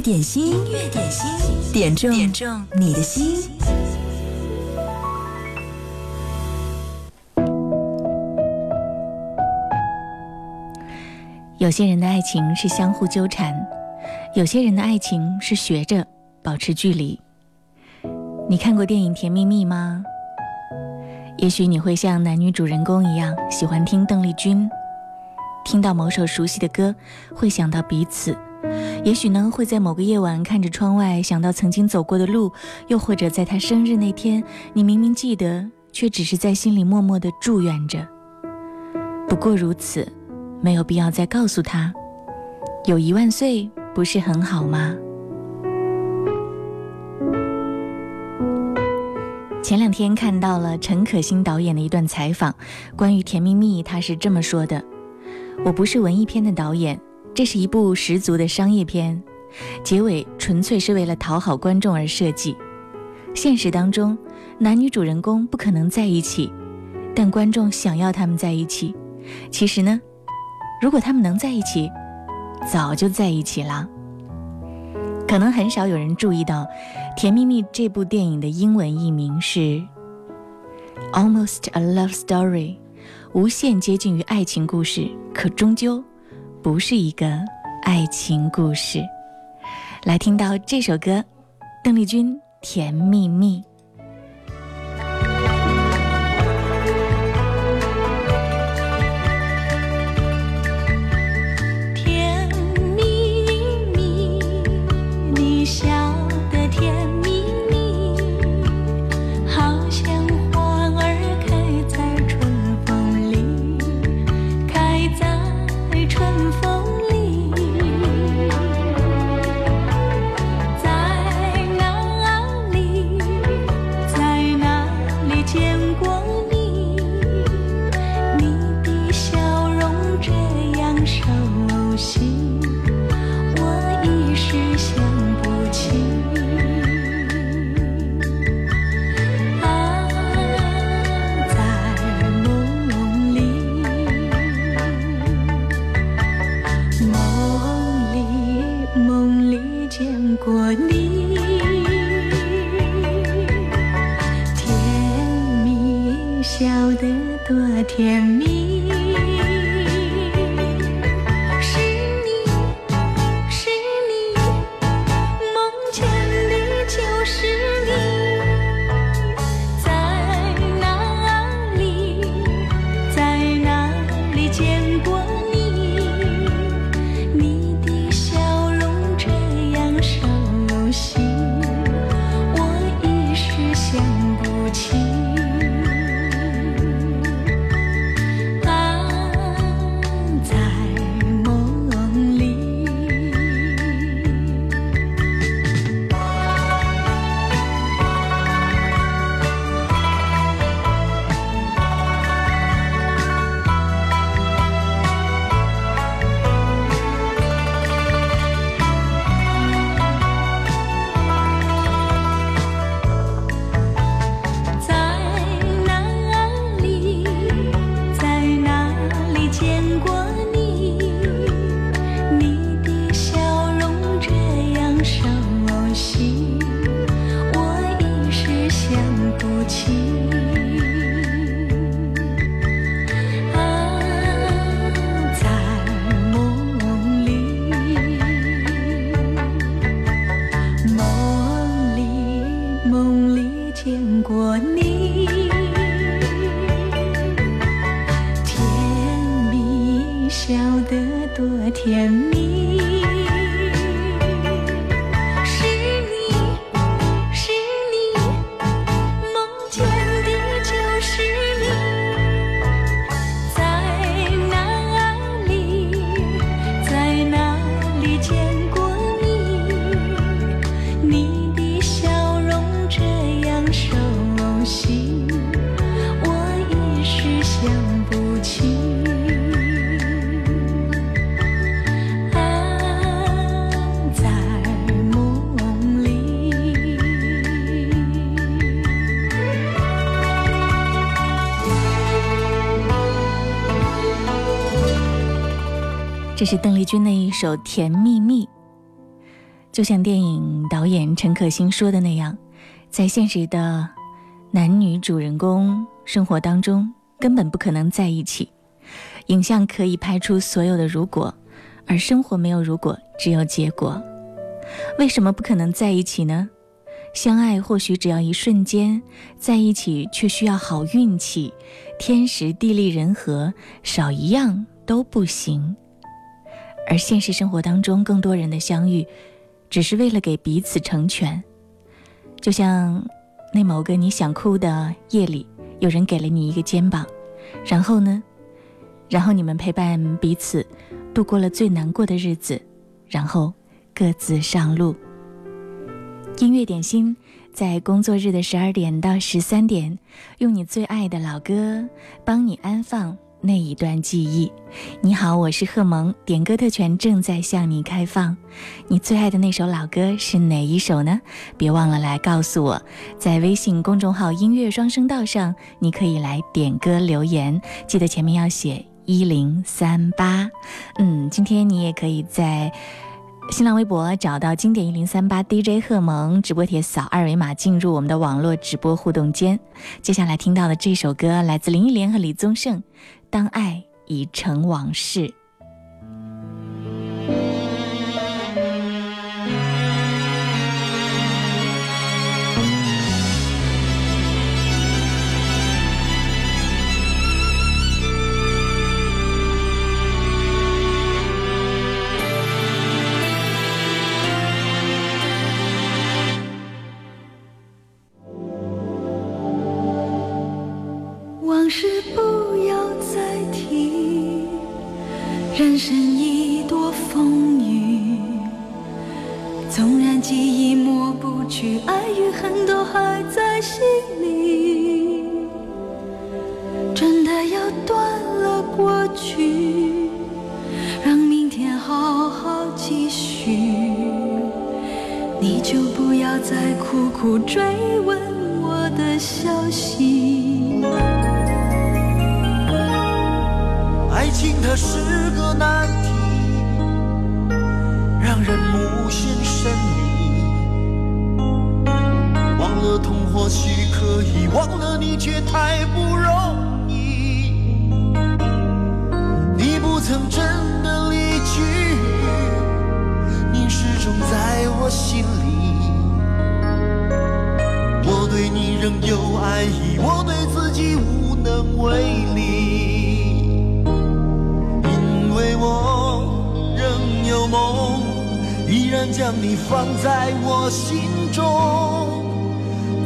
点心，点心，点中你的心。有些人的爱情是相互纠缠，有些人的爱情是学着保持距离。你看过电影《甜蜜蜜》吗？也许你会像男女主人公一样，喜欢听邓丽君，听到某首熟悉的歌，会想到彼此。也许呢，会在某个夜晚看着窗外，想到曾经走过的路；又或者在他生日那天，你明明记得，却只是在心里默默的祝愿着。不过如此，没有必要再告诉他。有一万岁，不是很好吗？前两天看到了陈可辛导演的一段采访，关于《甜蜜蜜》，他是这么说的：“我不是文艺片的导演。”这是一部十足的商业片，结尾纯粹是为了讨好观众而设计。现实当中，男女主人公不可能在一起，但观众想要他们在一起。其实呢，如果他们能在一起，早就在一起了。可能很少有人注意到，《甜蜜蜜》这部电影的英文译名是《Almost a Love Story》，无限接近于爱情故事，可终究。不是一个爱情故事，来听到这首歌，邓丽君《甜蜜蜜》。这是邓丽君的一首《甜蜜蜜》，就像电影导演陈可辛说的那样，在现实的男女主人公生活当中，根本不可能在一起。影像可以拍出所有的如果，而生活没有如果，只有结果。为什么不可能在一起呢？相爱或许只要一瞬间，在一起却需要好运气，天时地利人和，少一样都不行。而现实生活当中，更多人的相遇，只是为了给彼此成全。就像那某个你想哭的夜里，有人给了你一个肩膀，然后呢？然后你们陪伴彼此，度过了最难过的日子，然后各自上路。音乐点心，在工作日的十二点到十三点，用你最爱的老歌帮你安放。那一段记忆，你好，我是贺萌，点歌特权正在向你开放，你最爱的那首老歌是哪一首呢？别忘了来告诉我，在微信公众号“音乐双声道”上，你可以来点歌留言，记得前面要写一零三八。嗯，今天你也可以在新浪微博找到“经典一零三八 DJ 贺萌直播贴，扫二维码进入我们的网络直播互动间。接下来听到的这首歌来自林忆莲和李宗盛。当爱已成往事。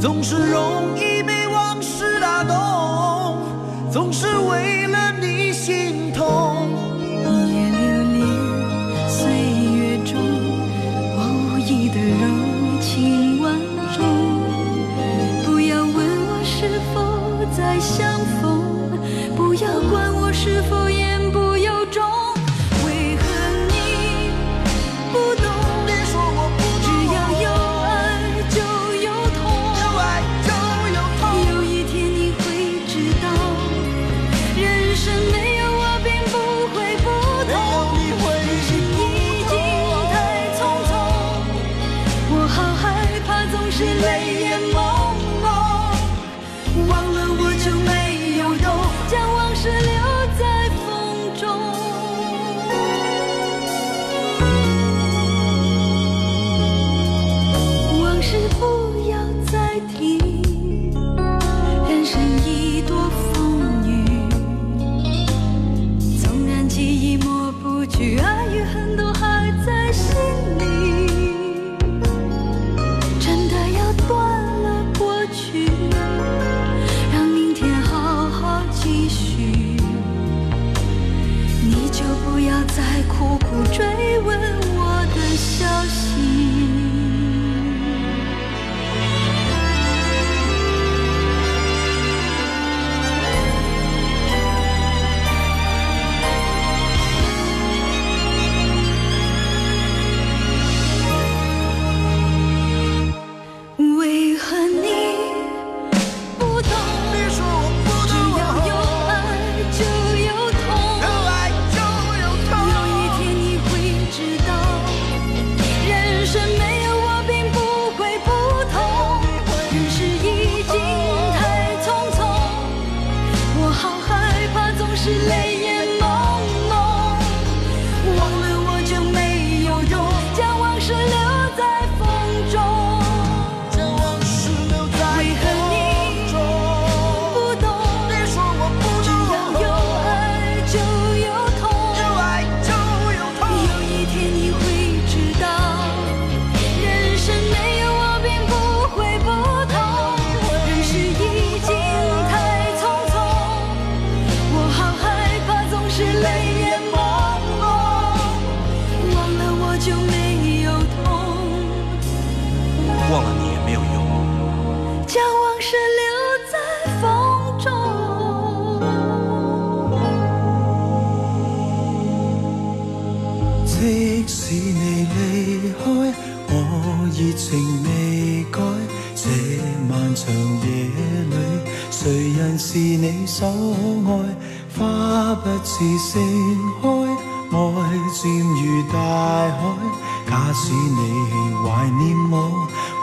总是容易被往事打动，总是为。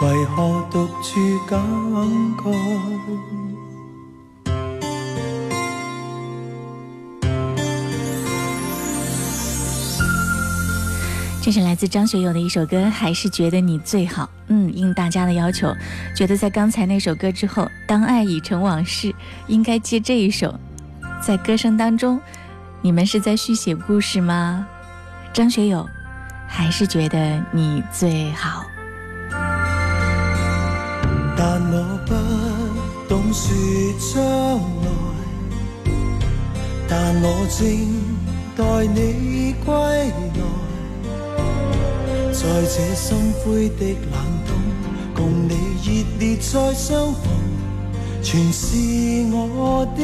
为何独处感这是来自张学友的一首歌，还是觉得你最好？嗯，应大家的要求，觉得在刚才那首歌之后，《当爱已成往事》应该接这一首。在歌声当中，你们是在续写故事吗？张学友，还是觉得你最好？但我不懂说将来，但我正待你归来，在这深灰的冷冬，共你热烈再相逢，全是我的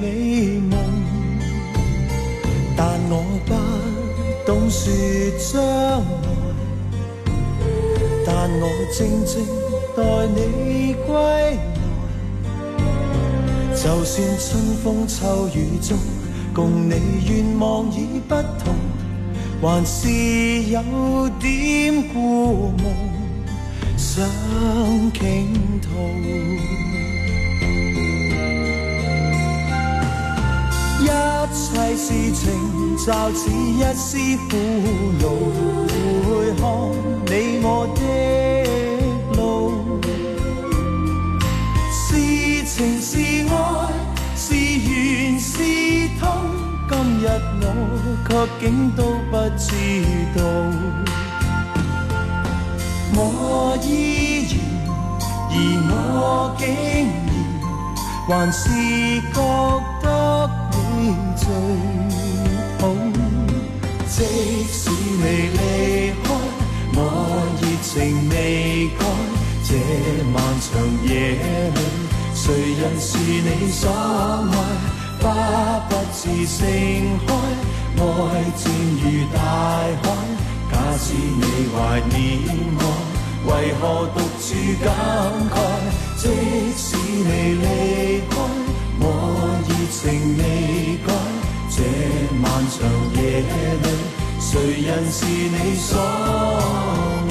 美梦。但我不懂说将来，但我静静。待你归来，就算春风秋雨中，共你愿望已不同，还是有点故梦想倾吐。一切事情就似一丝苦恼，回看你我的。我却竟都不知道，我依然，而我竟然还是觉得你最好。即使你离开，我热情未改，这漫长夜里，谁人是你所爱？花不自盛开，爱渐如大海。假使你怀念我，为何独处感慨？即使你离开，我热情未改。这漫长夜里，谁人是你所？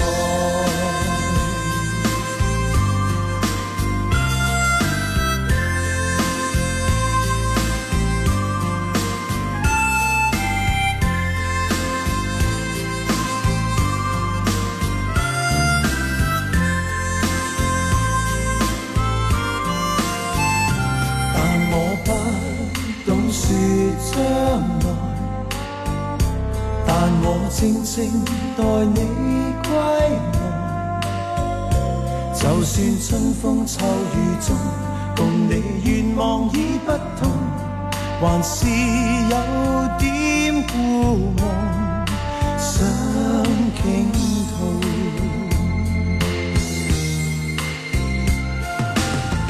静待你归来。就算春风秋雨中，共你愿望已不同，还是有点故梦想倾吐。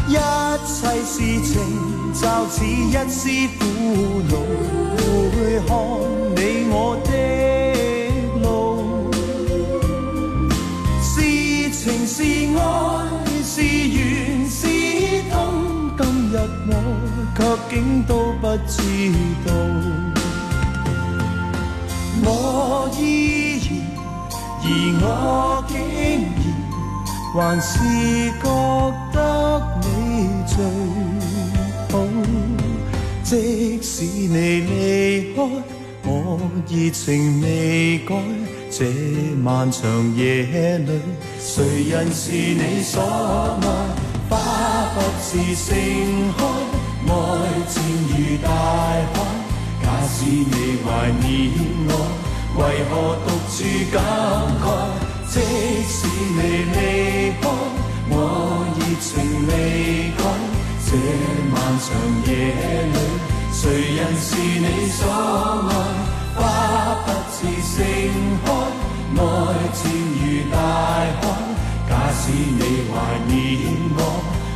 一切事情就似一丝苦恼，会看你我。却竟都不知道，我依然，而我竟然还是觉得你最好。即使你离开，我热情未改。这漫长夜里，谁人是你所爱？花不是盛开。爱渐如大海，假使你怀念我，为何独处感慨？即使你离开，我热情未改。这漫长夜里，谁人是你所爱？花不自盛开，爱渐如大海，假使你怀念我。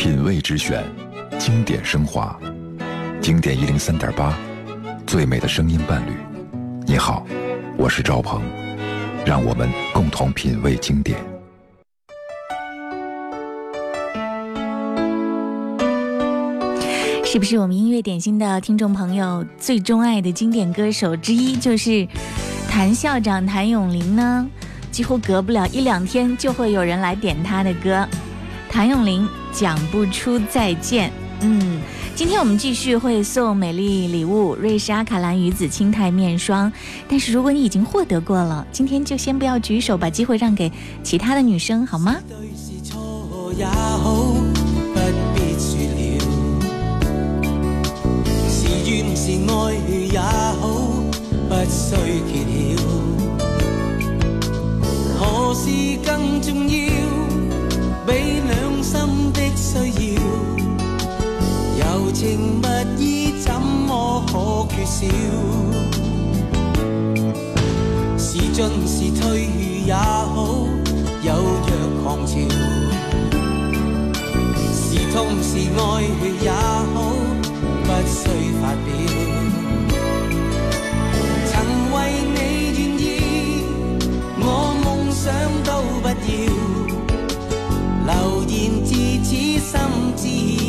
品味之选，经典升华，经典一零三点八，最美的声音伴侣。你好，我是赵鹏，让我们共同品味经典。是不是我们音乐点心的听众朋友最钟爱的经典歌手之一就是谭校长谭咏麟呢？几乎隔不了一两天就会有人来点他的歌，谭咏麟。讲不出再见，嗯，今天我们继续会送美丽礼物，瑞士阿卡兰鱼子清肽面霜。但是如果你已经获得过了，今天就先不要举手，把机会让给其他的女生，好吗？比两心的需要，柔情蜜意怎么可缺少？是进是退也好，有若狂潮；是痛是爱也好，不需发表。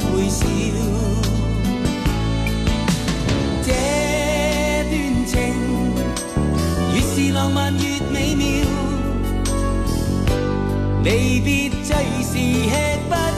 会笑，这段情越是浪漫越美妙，离别最是吃不。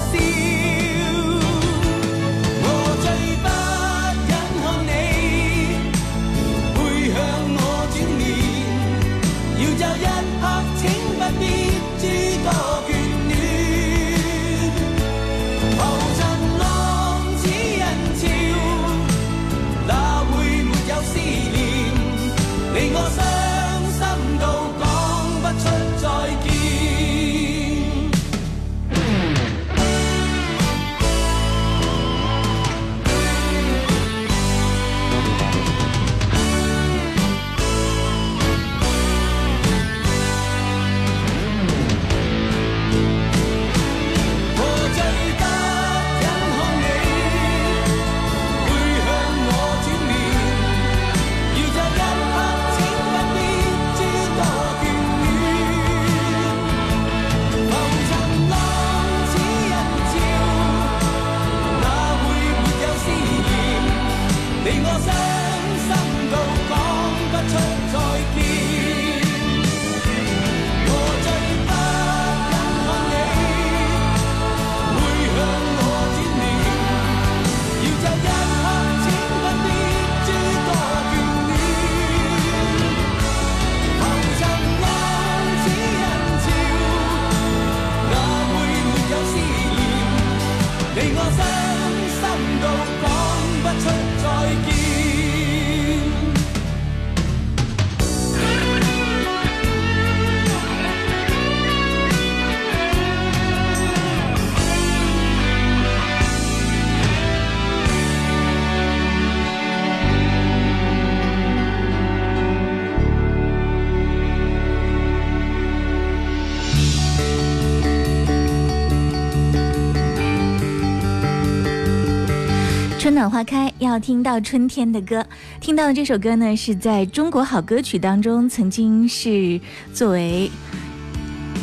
暖花开，要听到春天的歌。听到的这首歌呢，是在《中国好歌曲》当中曾经是作为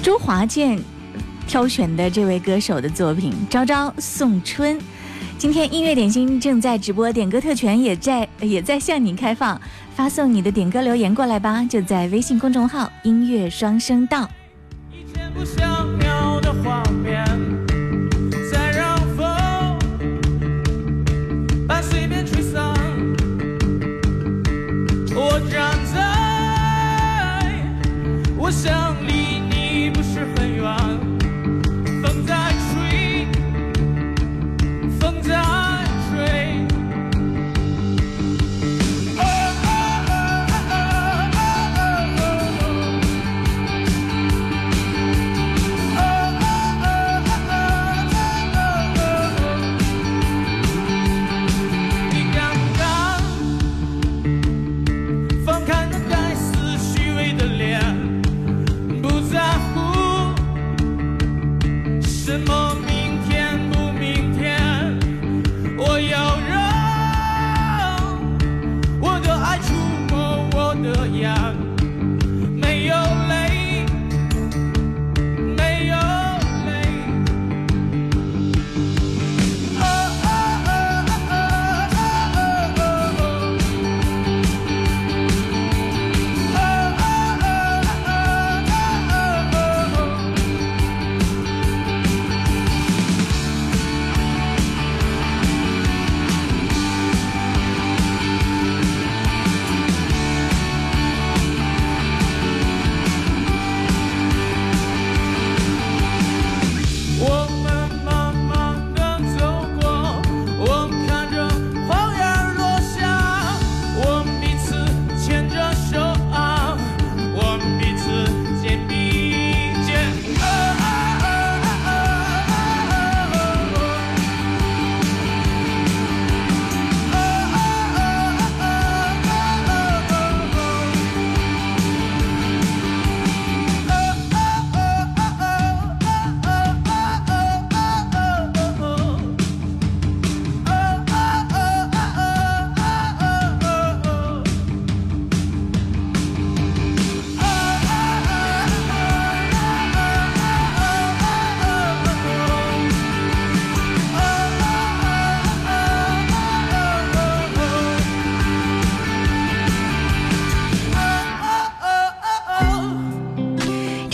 周华健挑选的这位歌手的作品《朝朝送春》。今天音乐点心正在直播，点歌特权也在也在向您开放，发送你的点歌留言过来吧，就在微信公众号“音乐双声道”。我想。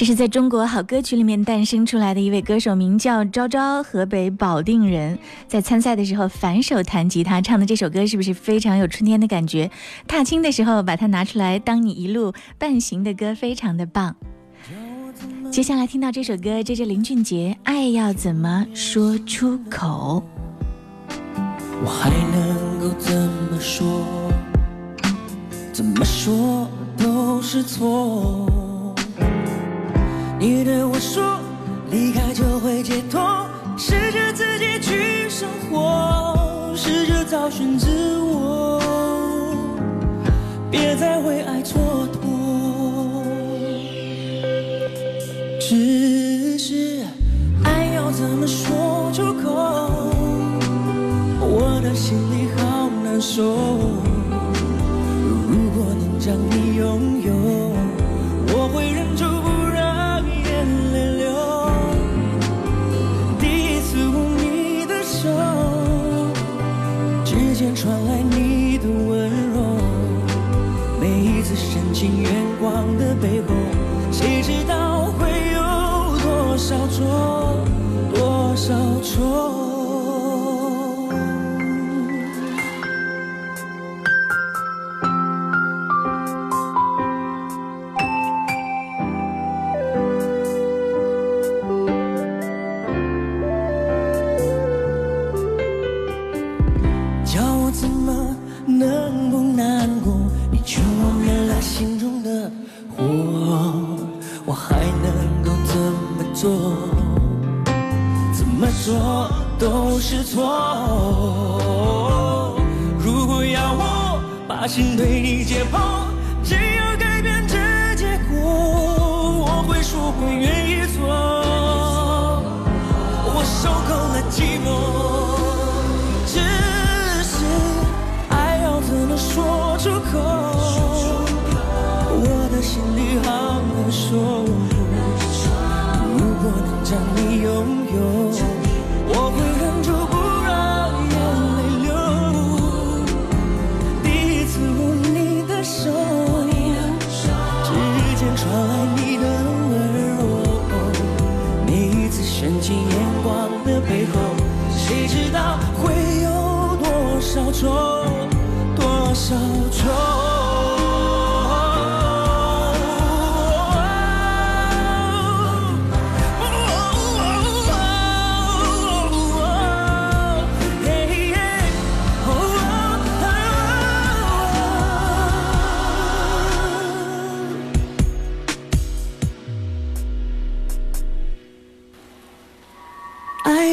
这是在中国好歌曲里面诞生出来的一位歌手，名叫昭昭，河北保定人。在参赛的时候，反手弹吉他唱的这首歌，是不是非常有春天的感觉？踏青的时候把它拿出来，当你一路伴行的歌，非常的棒。接下来听到这首歌，这是林俊杰《爱要怎么说出口》，我还能够怎么说？怎么说都是错。你对我说，离开就会解脱，试着自己去生活，试着找寻自我，别再为爱蹉跎。只是爱要怎么说出口，我的心里好难受。如果能将你拥有，我会忍住。泪流，第一次握你的手，指尖传来你的温柔，每一次深情眼光的背后，谁知道会有多少愁？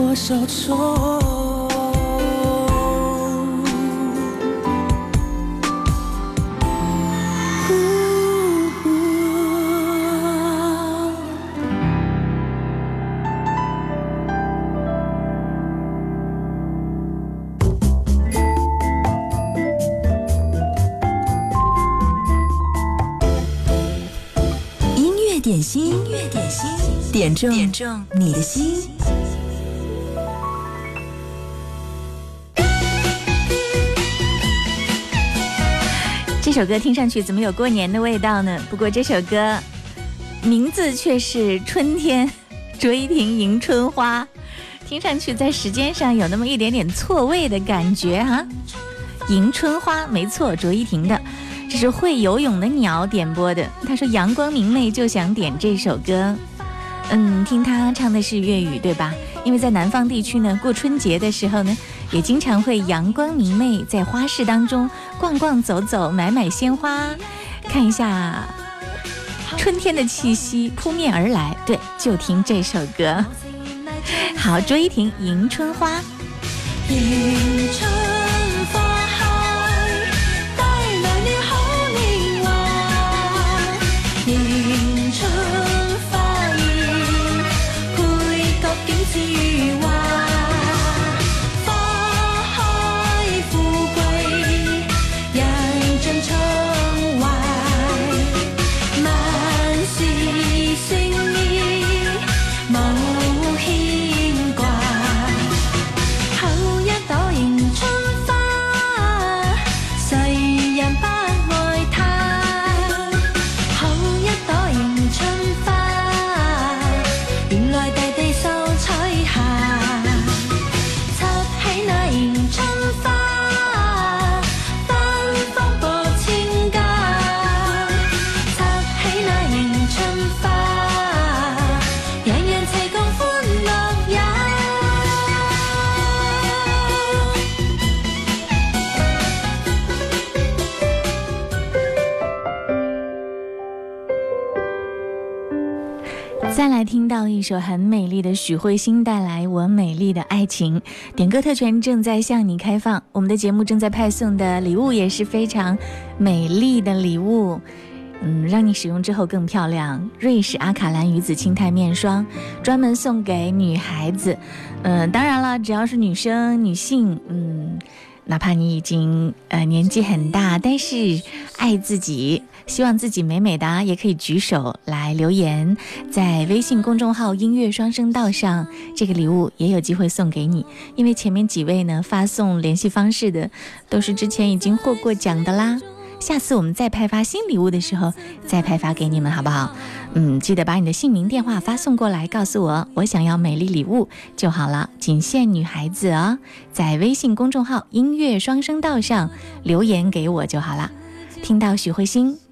多少音乐点心，音乐点心，点中你的心。这首歌听上去怎么有过年的味道呢？不过这首歌名字却是《春天》，卓依婷《迎春花》，听上去在时间上有那么一点点错位的感觉哈。《迎春花》没错，卓依婷的，这是会游泳的鸟点播的。他说阳光明媚就想点这首歌，嗯，听他唱的是粤语对吧？因为在南方地区呢，过春节的时候呢。也经常会阳光明媚，在花市当中逛逛走走，买买鲜花，看一下春天的气息扑面而来。对，就听这首歌。好，卓依婷《迎春花》。到一首很美丽的许慧欣带来我美丽的爱情，点歌特权正在向你开放。我们的节目正在派送的礼物也是非常美丽的礼物，嗯，让你使用之后更漂亮。瑞士阿卡兰鱼子青肽面霜，专门送给女孩子，嗯，当然了，只要是女生、女性，嗯，哪怕你已经呃年纪很大，但是爱自己。希望自己美美的，也可以举手来留言，在微信公众号“音乐双声道”上，这个礼物也有机会送给你。因为前面几位呢，发送联系方式的，都是之前已经获过奖的啦。下次我们再派发新礼物的时候，再派发给你们，好不好？嗯，记得把你的姓名、电话发送过来，告诉我我想要美丽礼物就好了。仅限女孩子哦，在微信公众号“音乐双声道”上留言给我就好了。听到许慧欣。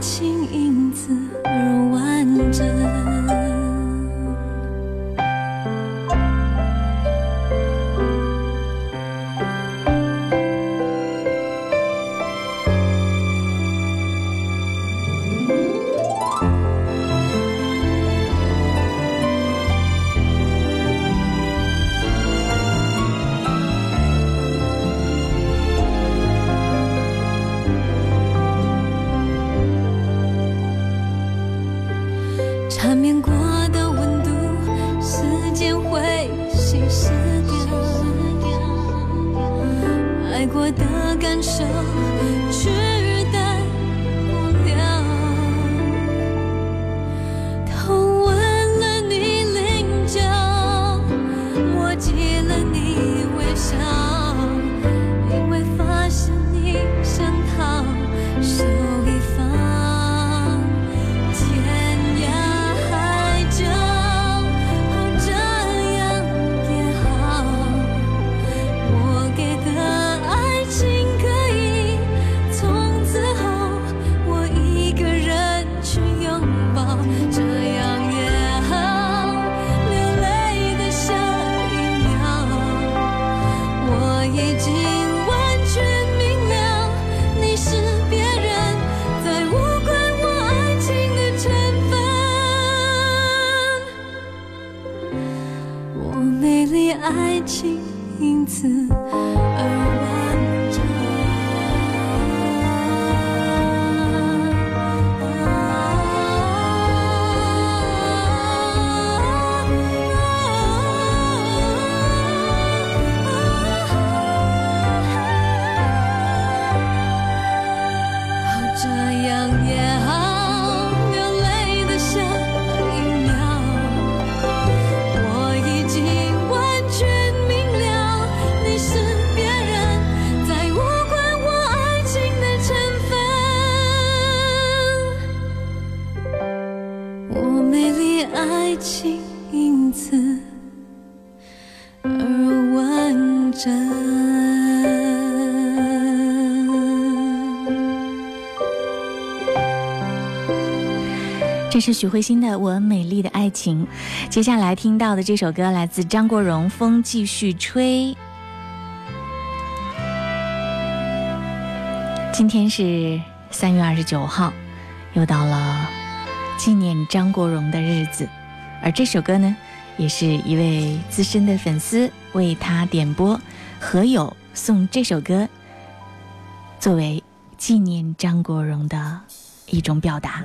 轻易。爱情影子。是许慧欣的《我美丽的爱情》。接下来听到的这首歌来自张国荣，《风继续吹》。今天是三月二十九号，又到了纪念张国荣的日子。而这首歌呢，也是一位资深的粉丝为他点播，何友送这首歌，作为纪念张国荣的一种表达。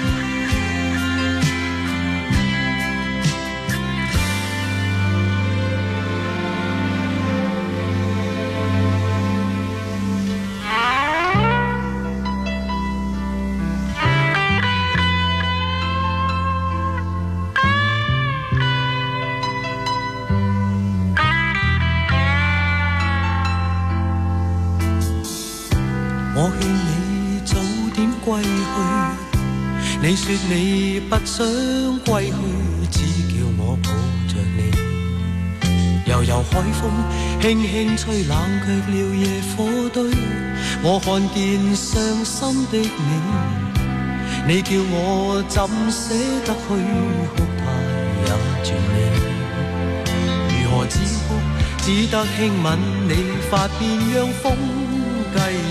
说你不想归去，只叫我抱着你。悠悠海风轻轻吹，冷却了野火堆。我看见伤心的你，你叫我怎舍得去哭？太也绝了，如何止哭？只得轻吻你发边，让风继。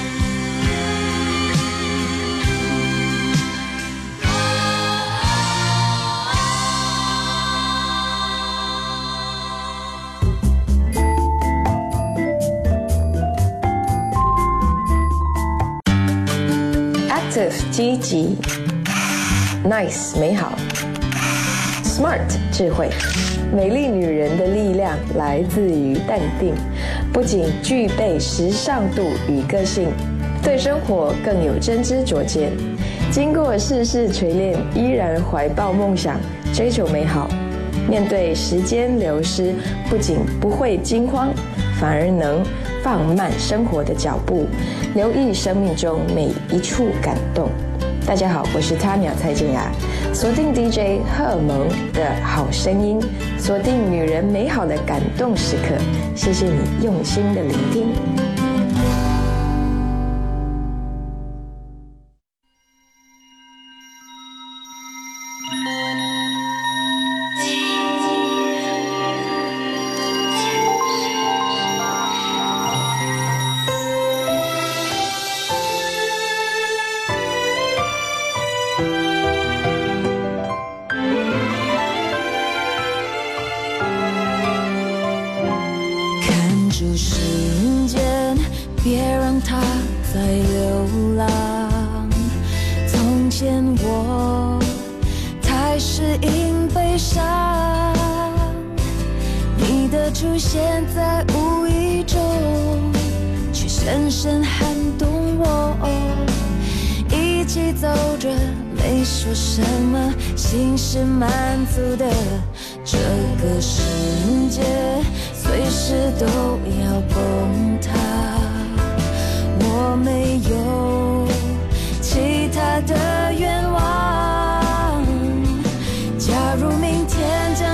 积极，nice 美好，smart 智慧。美丽女人的力量来自于淡定，不仅具备时尚度与个性，对生活更有真知灼见。经过世事锤炼，依然怀抱梦想，追求美好。面对时间流失，不仅不会惊慌。反而能放慢生活的脚步，留意生命中每一处感动。大家好，我是 Tanya 蔡静雅，锁定 DJ 荷尔蒙的好声音，锁定女人美好的感动时刻。谢谢你用心的聆听。明天。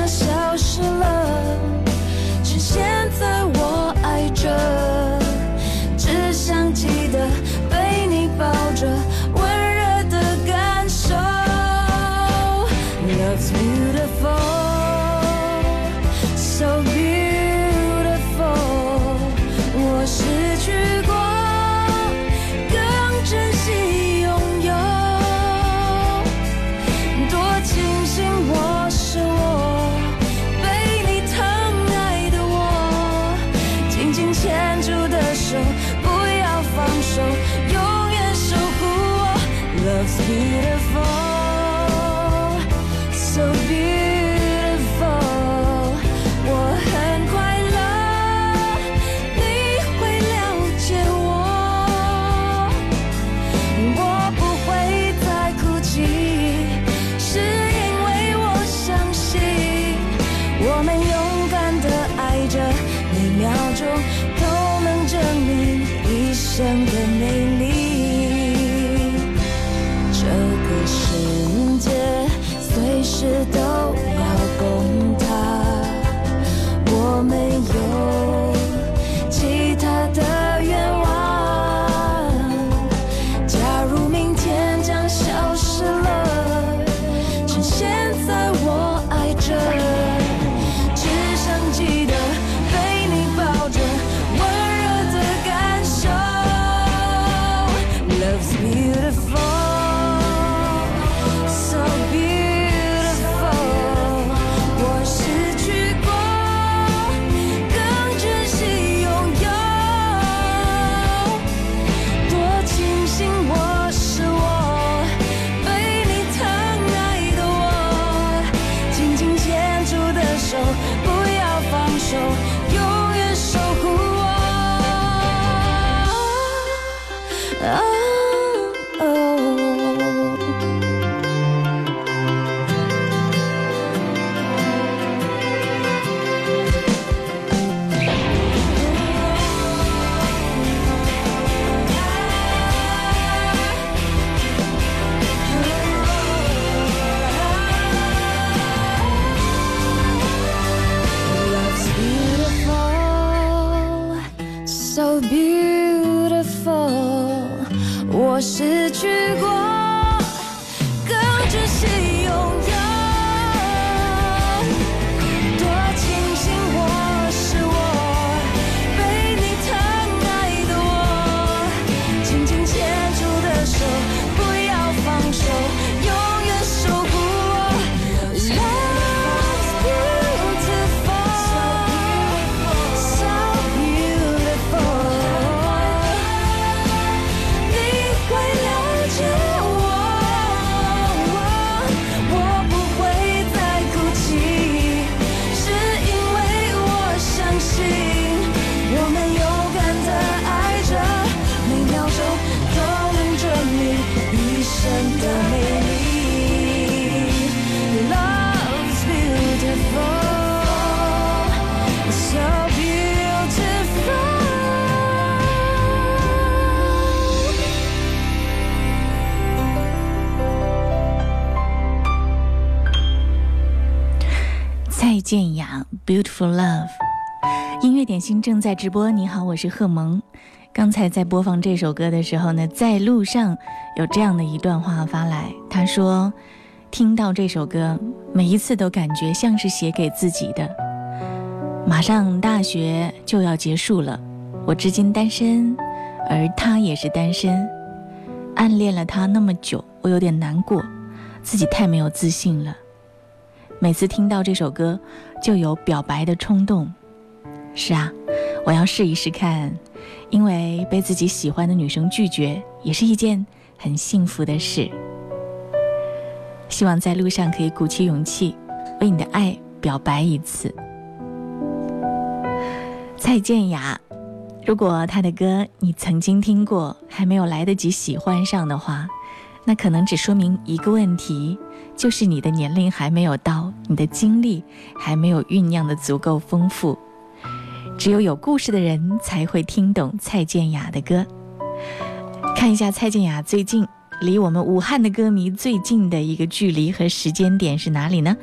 Beautiful love，音乐点心正在直播。你好，我是贺萌。刚才在播放这首歌的时候呢，在路上有这样的一段话发来，他说：“听到这首歌，每一次都感觉像是写给自己的。马上大学就要结束了，我至今单身，而他也是单身，暗恋了他那么久，我有点难过，自己太没有自信了。每次听到这首歌。”就有表白的冲动，是啊，我要试一试看，因为被自己喜欢的女生拒绝也是一件很幸福的事。希望在路上可以鼓起勇气，为你的爱表白一次。蔡健雅，如果她的歌你曾经听过，还没有来得及喜欢上的话，那可能只说明一个问题。就是你的年龄还没有到，你的经历还没有酝酿的足够丰富，只有有故事的人才会听懂蔡健雅的歌。看一下蔡健雅最近离我们武汉的歌迷最近的一个距离和时间点是哪里呢？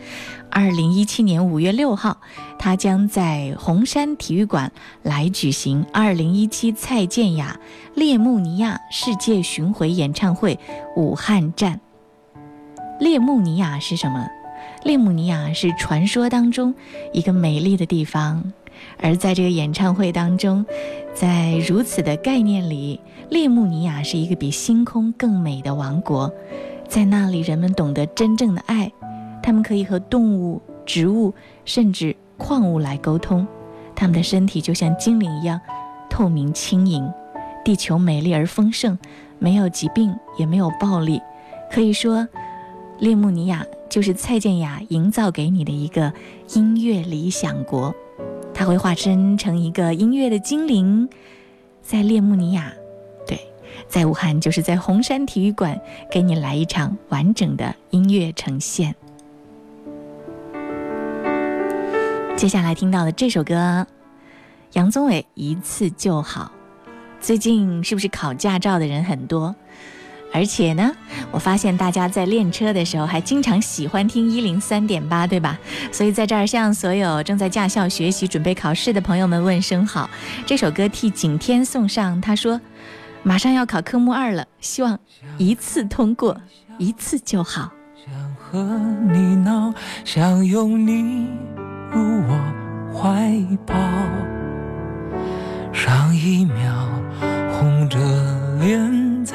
二零一七年五月六号，她将在红山体育馆来举行二零一七蔡健雅列莫尼亚世界巡回演唱会武汉站。列穆尼亚是什么？列穆尼亚是传说当中一个美丽的地方，而在这个演唱会当中，在如此的概念里，列穆尼亚是一个比星空更美的王国。在那里，人们懂得真正的爱，他们可以和动物、植物甚至矿物来沟通。他们的身体就像精灵一样透明轻盈，地球美丽而丰盛，没有疾病，也没有暴力。可以说。列穆尼亚就是蔡健雅营造给你的一个音乐理想国，他会化身成一个音乐的精灵，在列穆尼亚，对，在武汉就是在红山体育馆给你来一场完整的音乐呈现。接下来听到的这首歌，杨宗纬《一次就好》，最近是不是考驾照的人很多？而且呢，我发现大家在练车的时候还经常喜欢听一零三点八，对吧？所以在这儿向所有正在驾校学习、准备考试的朋友们问声好。这首歌替景天送上，他说，马上要考科目二了，希望一次通过，一次就好。想和你闹，想拥你入我怀抱，上一秒红着脸在。